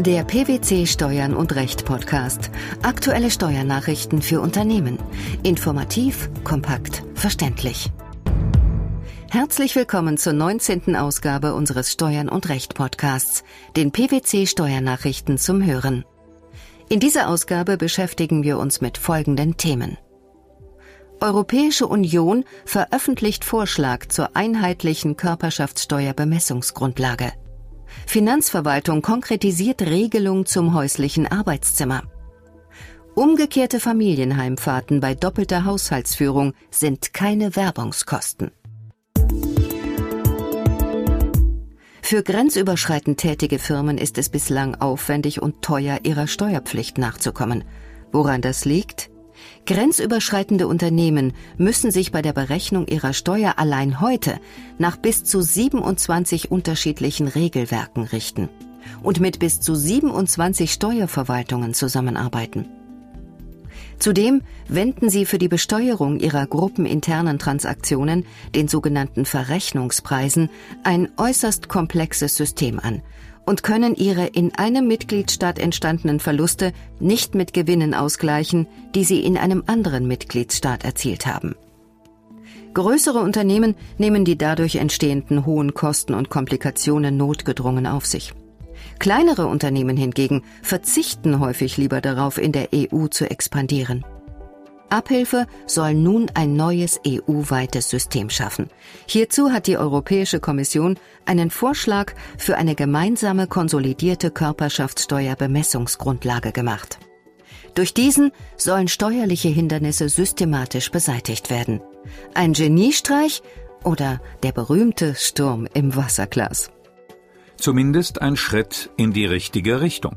Der PwC Steuern und Recht Podcast. Aktuelle Steuernachrichten für Unternehmen. Informativ, kompakt, verständlich. Herzlich willkommen zur 19. Ausgabe unseres Steuern und Recht Podcasts, den PwC Steuernachrichten zum Hören. In dieser Ausgabe beschäftigen wir uns mit folgenden Themen. Europäische Union veröffentlicht Vorschlag zur einheitlichen Körperschaftssteuerbemessungsgrundlage. Finanzverwaltung konkretisiert Regelung zum häuslichen Arbeitszimmer. Umgekehrte Familienheimfahrten bei doppelter Haushaltsführung sind keine Werbungskosten. Für grenzüberschreitend tätige Firmen ist es bislang aufwendig und teuer, ihrer Steuerpflicht nachzukommen. Woran das liegt? Grenzüberschreitende Unternehmen müssen sich bei der Berechnung ihrer Steuer allein heute nach bis zu 27 unterschiedlichen Regelwerken richten und mit bis zu 27 Steuerverwaltungen zusammenarbeiten. Zudem wenden sie für die Besteuerung ihrer gruppeninternen Transaktionen, den sogenannten Verrechnungspreisen, ein äußerst komplexes System an und können ihre in einem Mitgliedstaat entstandenen Verluste nicht mit Gewinnen ausgleichen, die sie in einem anderen Mitgliedstaat erzielt haben. Größere Unternehmen nehmen die dadurch entstehenden hohen Kosten und Komplikationen notgedrungen auf sich. Kleinere Unternehmen hingegen verzichten häufig lieber darauf, in der EU zu expandieren. Abhilfe soll nun ein neues EU-weites System schaffen. Hierzu hat die Europäische Kommission einen Vorschlag für eine gemeinsame konsolidierte Körperschaftssteuerbemessungsgrundlage gemacht. Durch diesen sollen steuerliche Hindernisse systematisch beseitigt werden. Ein Geniestreich oder der berühmte Sturm im Wasserglas. Zumindest ein Schritt in die richtige Richtung.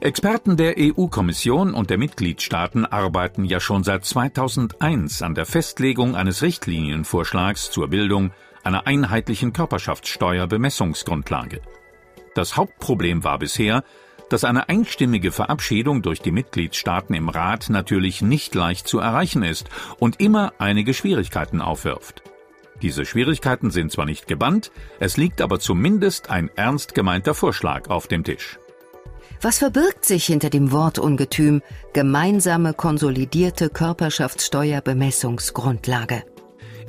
Experten der EU-Kommission und der Mitgliedstaaten arbeiten ja schon seit 2001 an der Festlegung eines Richtlinienvorschlags zur Bildung einer einheitlichen Körperschaftssteuerbemessungsgrundlage. Das Hauptproblem war bisher, dass eine einstimmige Verabschiedung durch die Mitgliedstaaten im Rat natürlich nicht leicht zu erreichen ist und immer einige Schwierigkeiten aufwirft. Diese Schwierigkeiten sind zwar nicht gebannt, es liegt aber zumindest ein ernst gemeinter Vorschlag auf dem Tisch. Was verbirgt sich hinter dem Wortungetüm gemeinsame konsolidierte Körperschaftssteuerbemessungsgrundlage?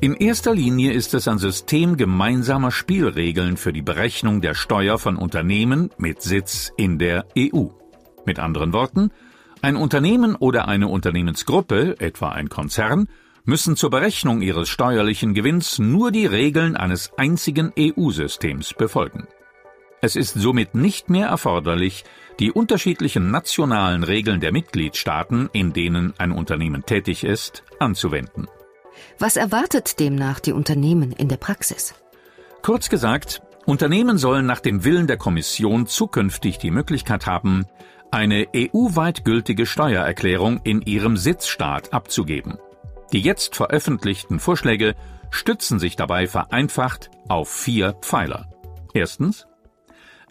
In erster Linie ist es ein System gemeinsamer Spielregeln für die Berechnung der Steuer von Unternehmen mit Sitz in der EU. Mit anderen Worten, ein Unternehmen oder eine Unternehmensgruppe, etwa ein Konzern, müssen zur Berechnung ihres steuerlichen Gewinns nur die Regeln eines einzigen EU-Systems befolgen. Es ist somit nicht mehr erforderlich, die unterschiedlichen nationalen Regeln der Mitgliedstaaten, in denen ein Unternehmen tätig ist, anzuwenden. Was erwartet demnach die Unternehmen in der Praxis? Kurz gesagt, Unternehmen sollen nach dem Willen der Kommission zukünftig die Möglichkeit haben, eine EU-weit gültige Steuererklärung in ihrem Sitzstaat abzugeben. Die jetzt veröffentlichten Vorschläge stützen sich dabei vereinfacht auf vier Pfeiler. Erstens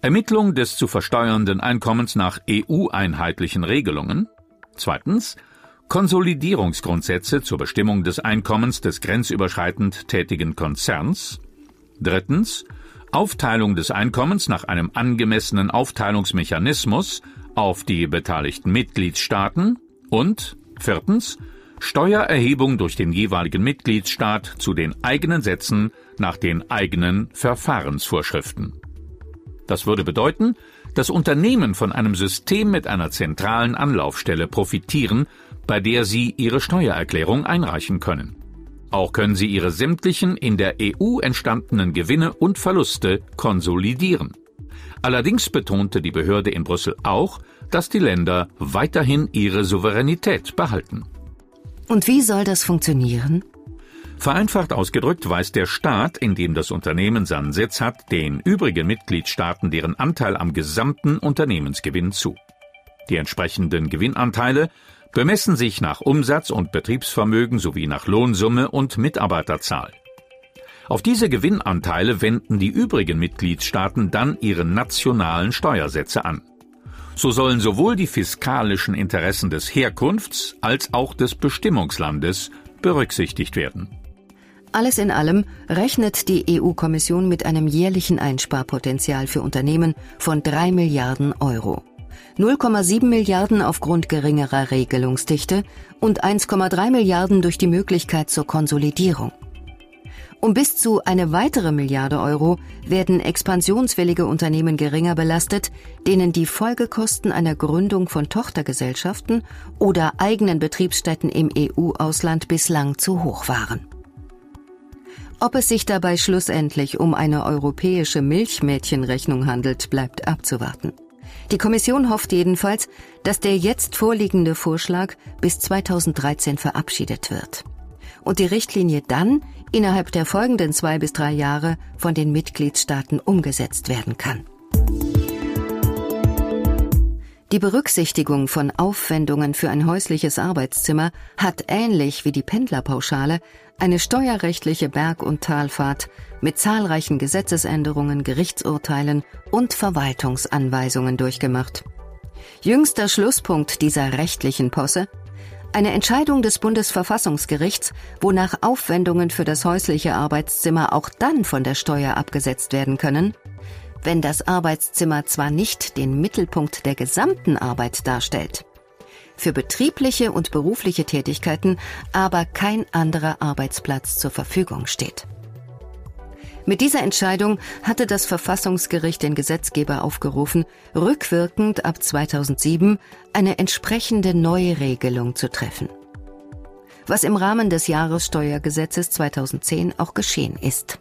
Ermittlung des zu versteuernden Einkommens nach EU-einheitlichen Regelungen. Zweitens Konsolidierungsgrundsätze zur Bestimmung des Einkommens des grenzüberschreitend tätigen Konzerns. Drittens Aufteilung des Einkommens nach einem angemessenen Aufteilungsmechanismus auf die beteiligten Mitgliedstaaten und viertens Steuererhebung durch den jeweiligen Mitgliedstaat zu den eigenen Sätzen nach den eigenen Verfahrensvorschriften. Das würde bedeuten, dass Unternehmen von einem System mit einer zentralen Anlaufstelle profitieren, bei der sie ihre Steuererklärung einreichen können. Auch können sie ihre sämtlichen in der EU entstandenen Gewinne und Verluste konsolidieren. Allerdings betonte die Behörde in Brüssel auch, dass die Länder weiterhin ihre Souveränität behalten. Und wie soll das funktionieren? Vereinfacht ausgedrückt weist der Staat, in dem das Unternehmen seinen Sitz hat, den übrigen Mitgliedstaaten deren Anteil am gesamten Unternehmensgewinn zu. Die entsprechenden Gewinnanteile bemessen sich nach Umsatz und Betriebsvermögen sowie nach Lohnsumme und Mitarbeiterzahl. Auf diese Gewinnanteile wenden die übrigen Mitgliedstaaten dann ihre nationalen Steuersätze an. So sollen sowohl die fiskalischen Interessen des Herkunfts als auch des Bestimmungslandes berücksichtigt werden. Alles in allem rechnet die EU-Kommission mit einem jährlichen Einsparpotenzial für Unternehmen von 3 Milliarden Euro. 0,7 Milliarden aufgrund geringerer Regelungsdichte und 1,3 Milliarden durch die Möglichkeit zur Konsolidierung. Um bis zu eine weitere Milliarde Euro werden expansionswillige Unternehmen geringer belastet, denen die Folgekosten einer Gründung von Tochtergesellschaften oder eigenen Betriebsstätten im EU-Ausland bislang zu hoch waren. Ob es sich dabei schlussendlich um eine europäische Milchmädchenrechnung handelt, bleibt abzuwarten. Die Kommission hofft jedenfalls, dass der jetzt vorliegende Vorschlag bis 2013 verabschiedet wird und die Richtlinie dann innerhalb der folgenden zwei bis drei Jahre von den Mitgliedstaaten umgesetzt werden kann. Die Berücksichtigung von Aufwendungen für ein häusliches Arbeitszimmer hat ähnlich wie die Pendlerpauschale eine steuerrechtliche Berg- und Talfahrt mit zahlreichen Gesetzesänderungen, Gerichtsurteilen und Verwaltungsanweisungen durchgemacht. Jüngster Schlusspunkt dieser rechtlichen Posse eine Entscheidung des Bundesverfassungsgerichts, wonach Aufwendungen für das häusliche Arbeitszimmer auch dann von der Steuer abgesetzt werden können, wenn das Arbeitszimmer zwar nicht den Mittelpunkt der gesamten Arbeit darstellt, für betriebliche und berufliche Tätigkeiten aber kein anderer Arbeitsplatz zur Verfügung steht. Mit dieser Entscheidung hatte das Verfassungsgericht den Gesetzgeber aufgerufen, rückwirkend ab 2007 eine entsprechende Neuregelung zu treffen. Was im Rahmen des Jahressteuergesetzes 2010 auch geschehen ist.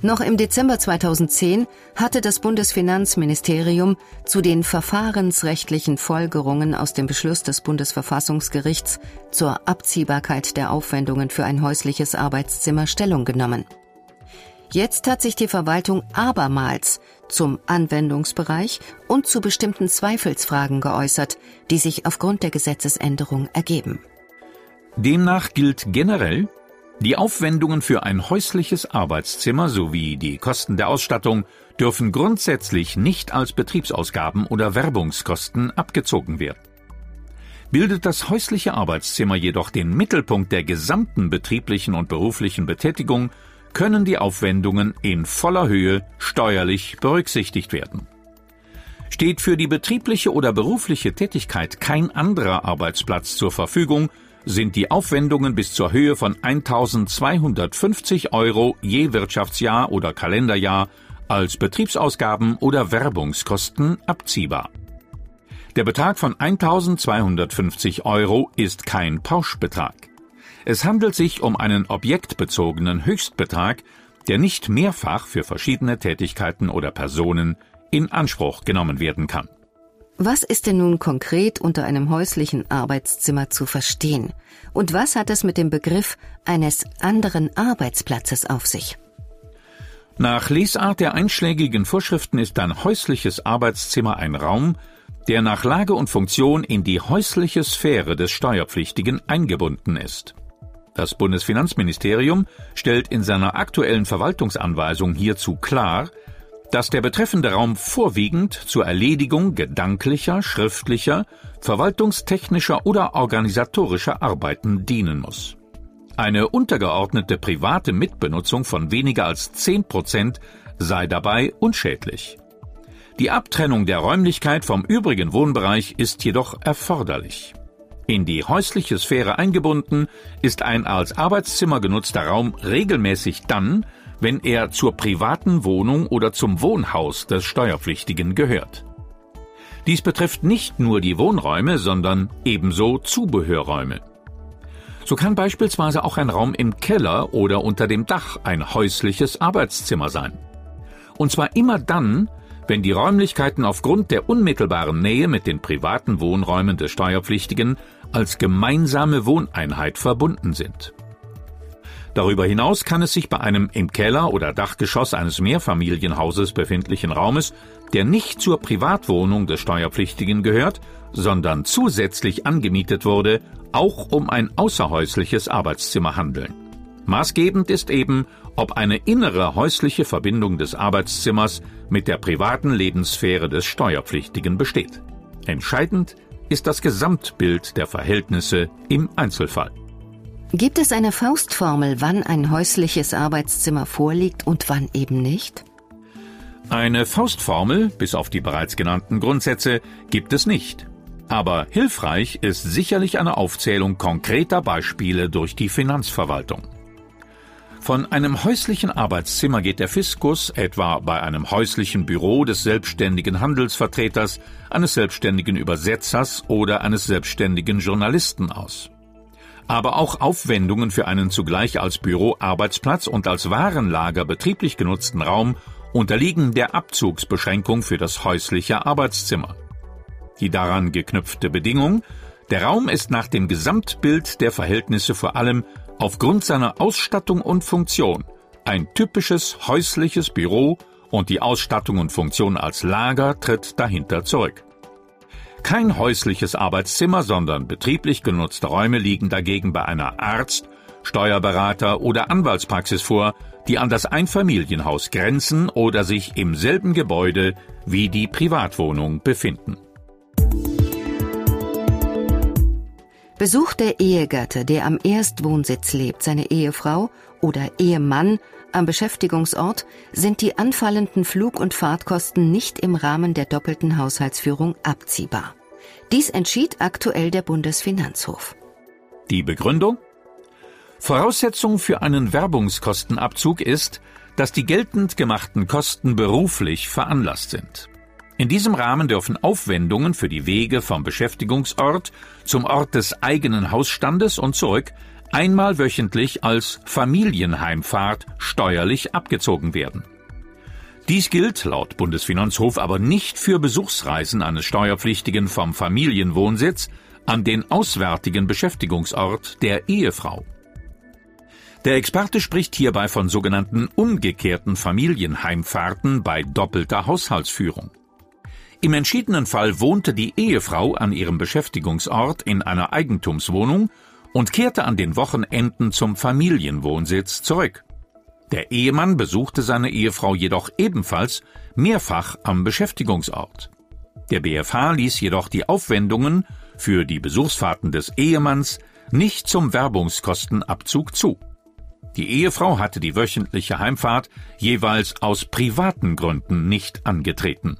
Noch im Dezember 2010 hatte das Bundesfinanzministerium zu den verfahrensrechtlichen Folgerungen aus dem Beschluss des Bundesverfassungsgerichts zur Abziehbarkeit der Aufwendungen für ein häusliches Arbeitszimmer Stellung genommen. Jetzt hat sich die Verwaltung abermals zum Anwendungsbereich und zu bestimmten Zweifelsfragen geäußert, die sich aufgrund der Gesetzesänderung ergeben. Demnach gilt generell, die Aufwendungen für ein häusliches Arbeitszimmer sowie die Kosten der Ausstattung dürfen grundsätzlich nicht als Betriebsausgaben oder Werbungskosten abgezogen werden. Bildet das häusliche Arbeitszimmer jedoch den Mittelpunkt der gesamten betrieblichen und beruflichen Betätigung, können die Aufwendungen in voller Höhe steuerlich berücksichtigt werden. Steht für die betriebliche oder berufliche Tätigkeit kein anderer Arbeitsplatz zur Verfügung, sind die Aufwendungen bis zur Höhe von 1250 Euro je Wirtschaftsjahr oder Kalenderjahr als Betriebsausgaben oder Werbungskosten abziehbar. Der Betrag von 1250 Euro ist kein Pauschbetrag. Es handelt sich um einen objektbezogenen Höchstbetrag, der nicht mehrfach für verschiedene Tätigkeiten oder Personen in Anspruch genommen werden kann. Was ist denn nun konkret unter einem häuslichen Arbeitszimmer zu verstehen? Und was hat es mit dem Begriff eines anderen Arbeitsplatzes auf sich? Nach Lesart der einschlägigen Vorschriften ist ein häusliches Arbeitszimmer ein Raum, der nach Lage und Funktion in die häusliche Sphäre des Steuerpflichtigen eingebunden ist. Das Bundesfinanzministerium stellt in seiner aktuellen Verwaltungsanweisung hierzu klar, dass der betreffende Raum vorwiegend zur Erledigung gedanklicher, schriftlicher, verwaltungstechnischer oder organisatorischer Arbeiten dienen muss. Eine untergeordnete private Mitbenutzung von weniger als 10 Prozent sei dabei unschädlich. Die Abtrennung der Räumlichkeit vom übrigen Wohnbereich ist jedoch erforderlich. In die häusliche Sphäre eingebunden ist ein als Arbeitszimmer genutzter Raum regelmäßig dann, wenn er zur privaten Wohnung oder zum Wohnhaus des Steuerpflichtigen gehört. Dies betrifft nicht nur die Wohnräume, sondern ebenso Zubehörräume. So kann beispielsweise auch ein Raum im Keller oder unter dem Dach ein häusliches Arbeitszimmer sein. Und zwar immer dann, wenn die Räumlichkeiten aufgrund der unmittelbaren Nähe mit den privaten Wohnräumen des Steuerpflichtigen als gemeinsame Wohneinheit verbunden sind. Darüber hinaus kann es sich bei einem im Keller oder Dachgeschoss eines Mehrfamilienhauses befindlichen Raumes, der nicht zur Privatwohnung des Steuerpflichtigen gehört, sondern zusätzlich angemietet wurde, auch um ein außerhäusliches Arbeitszimmer handeln. Maßgebend ist eben, ob eine innere häusliche Verbindung des Arbeitszimmers mit der privaten Lebenssphäre des Steuerpflichtigen besteht. Entscheidend ist das Gesamtbild der Verhältnisse im Einzelfall. Gibt es eine Faustformel, wann ein häusliches Arbeitszimmer vorliegt und wann eben nicht? Eine Faustformel, bis auf die bereits genannten Grundsätze, gibt es nicht. Aber hilfreich ist sicherlich eine Aufzählung konkreter Beispiele durch die Finanzverwaltung. Von einem häuslichen Arbeitszimmer geht der Fiskus etwa bei einem häuslichen Büro des selbstständigen Handelsvertreters, eines selbstständigen Übersetzers oder eines selbstständigen Journalisten aus. Aber auch Aufwendungen für einen zugleich als Büro, Arbeitsplatz und als Warenlager betrieblich genutzten Raum unterliegen der Abzugsbeschränkung für das häusliche Arbeitszimmer. Die daran geknüpfte Bedingung, der Raum ist nach dem Gesamtbild der Verhältnisse vor allem aufgrund seiner Ausstattung und Funktion ein typisches häusliches Büro und die Ausstattung und Funktion als Lager tritt dahinter zurück. Kein häusliches Arbeitszimmer, sondern betrieblich genutzte Räume liegen dagegen bei einer Arzt, Steuerberater oder Anwaltspraxis vor, die an das Einfamilienhaus grenzen oder sich im selben Gebäude wie die Privatwohnung befinden. Besucht der Ehegatte, der am Erstwohnsitz lebt, seine Ehefrau oder Ehemann am Beschäftigungsort, sind die anfallenden Flug- und Fahrtkosten nicht im Rahmen der doppelten Haushaltsführung abziehbar. Dies entschied aktuell der Bundesfinanzhof. Die Begründung? Voraussetzung für einen Werbungskostenabzug ist, dass die geltend gemachten Kosten beruflich veranlasst sind. In diesem Rahmen dürfen Aufwendungen für die Wege vom Beschäftigungsort zum Ort des eigenen Hausstandes und zurück einmal wöchentlich als Familienheimfahrt steuerlich abgezogen werden. Dies gilt laut Bundesfinanzhof aber nicht für Besuchsreisen eines Steuerpflichtigen vom Familienwohnsitz an den auswärtigen Beschäftigungsort der Ehefrau. Der Experte spricht hierbei von sogenannten umgekehrten Familienheimfahrten bei doppelter Haushaltsführung. Im entschiedenen Fall wohnte die Ehefrau an ihrem Beschäftigungsort in einer Eigentumswohnung und kehrte an den Wochenenden zum Familienwohnsitz zurück. Der Ehemann besuchte seine Ehefrau jedoch ebenfalls mehrfach am Beschäftigungsort. Der BFH ließ jedoch die Aufwendungen für die Besuchsfahrten des Ehemanns nicht zum Werbungskostenabzug zu. Die Ehefrau hatte die wöchentliche Heimfahrt jeweils aus privaten Gründen nicht angetreten.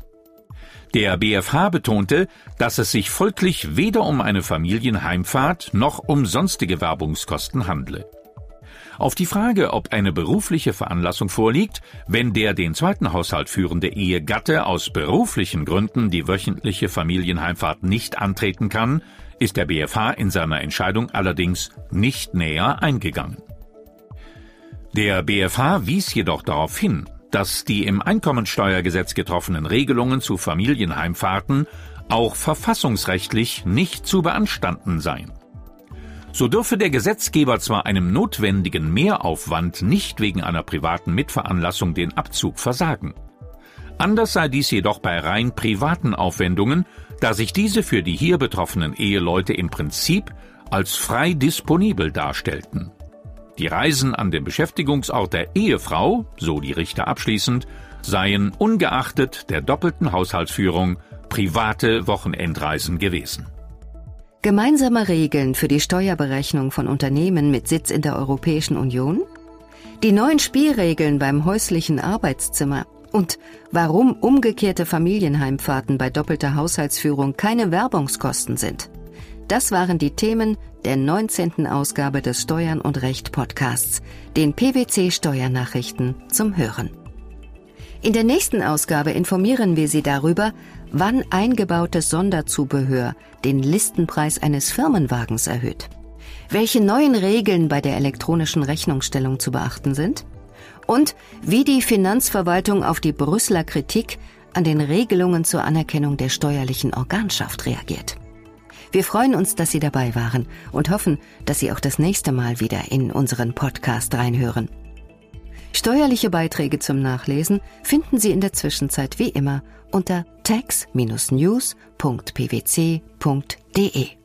Der BfH betonte, dass es sich folglich weder um eine Familienheimfahrt noch um sonstige Werbungskosten handle. Auf die Frage, ob eine berufliche Veranlassung vorliegt, wenn der den zweiten Haushalt führende Ehegatte aus beruflichen Gründen die wöchentliche Familienheimfahrt nicht antreten kann, ist der BfH in seiner Entscheidung allerdings nicht näher eingegangen. Der BfH wies jedoch darauf hin, dass die im Einkommensteuergesetz getroffenen Regelungen zu Familienheimfahrten auch verfassungsrechtlich nicht zu beanstanden seien. So dürfe der Gesetzgeber zwar einem notwendigen Mehraufwand nicht wegen einer privaten Mitveranlassung den Abzug versagen. Anders sei dies jedoch bei rein privaten Aufwendungen, da sich diese für die hier betroffenen Eheleute im Prinzip als frei disponibel darstellten. Die Reisen an den Beschäftigungsort der Ehefrau, so die Richter abschließend, seien ungeachtet der doppelten Haushaltsführung private Wochenendreisen gewesen. Gemeinsame Regeln für die Steuerberechnung von Unternehmen mit Sitz in der Europäischen Union? Die neuen Spielregeln beim häuslichen Arbeitszimmer und warum umgekehrte Familienheimfahrten bei doppelter Haushaltsführung keine Werbungskosten sind. Das waren die Themen der 19. Ausgabe des Steuern und Recht Podcasts, den PwC Steuernachrichten zum Hören. In der nächsten Ausgabe informieren wir Sie darüber, wann eingebautes Sonderzubehör den Listenpreis eines Firmenwagens erhöht, welche neuen Regeln bei der elektronischen Rechnungsstellung zu beachten sind und wie die Finanzverwaltung auf die Brüsseler Kritik an den Regelungen zur Anerkennung der steuerlichen Organschaft reagiert. Wir freuen uns, dass Sie dabei waren und hoffen, dass Sie auch das nächste Mal wieder in unseren Podcast reinhören. Steuerliche Beiträge zum Nachlesen finden Sie in der Zwischenzeit wie immer unter tax-news.pwc.de.